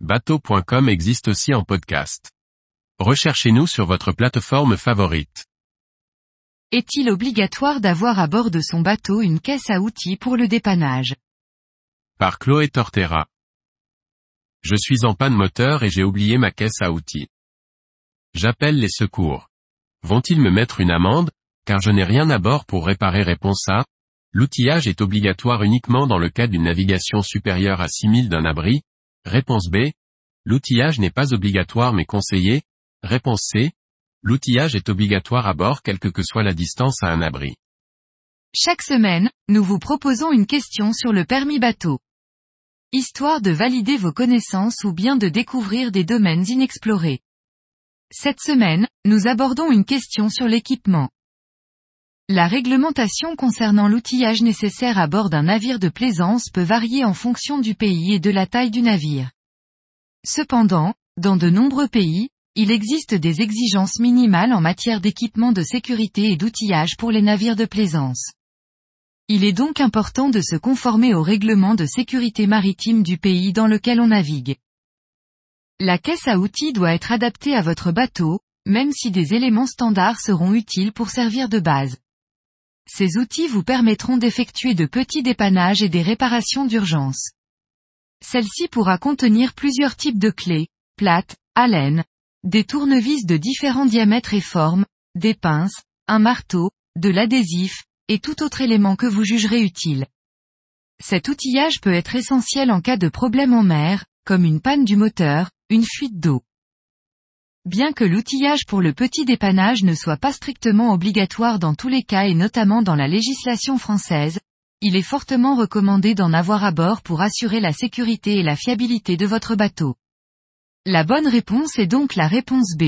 bateau.com existe aussi en podcast. Recherchez-nous sur votre plateforme favorite. Est-il obligatoire d'avoir à bord de son bateau une caisse à outils pour le dépannage? Par Chloé Tortera. Je suis en panne moteur et j'ai oublié ma caisse à outils. J'appelle les secours. Vont-ils me mettre une amende, car je n'ai rien à bord pour réparer réponse A L'outillage est obligatoire uniquement dans le cas d'une navigation supérieure à 6000 d'un abri. Réponse B. L'outillage n'est pas obligatoire mais conseillé. Réponse C. L'outillage est obligatoire à bord quelle que soit la distance à un abri. Chaque semaine, nous vous proposons une question sur le permis bateau. Histoire de valider vos connaissances ou bien de découvrir des domaines inexplorés. Cette semaine, nous abordons une question sur l'équipement. La réglementation concernant l'outillage nécessaire à bord d'un navire de plaisance peut varier en fonction du pays et de la taille du navire. Cependant, dans de nombreux pays, il existe des exigences minimales en matière d'équipement de sécurité et d'outillage pour les navires de plaisance. Il est donc important de se conformer aux règlements de sécurité maritime du pays dans lequel on navigue. La caisse à outils doit être adaptée à votre bateau, même si des éléments standards seront utiles pour servir de base. Ces outils vous permettront d'effectuer de petits dépannages et des réparations d'urgence. Celle-ci pourra contenir plusieurs types de clés, plates, alènes, des tournevis de différents diamètres et formes, des pinces, un marteau, de l'adhésif, et tout autre élément que vous jugerez utile. Cet outillage peut être essentiel en cas de problème en mer, comme une panne du moteur, une fuite d'eau. Bien que l'outillage pour le petit dépannage ne soit pas strictement obligatoire dans tous les cas et notamment dans la législation française, il est fortement recommandé d'en avoir à bord pour assurer la sécurité et la fiabilité de votre bateau. La bonne réponse est donc la réponse B.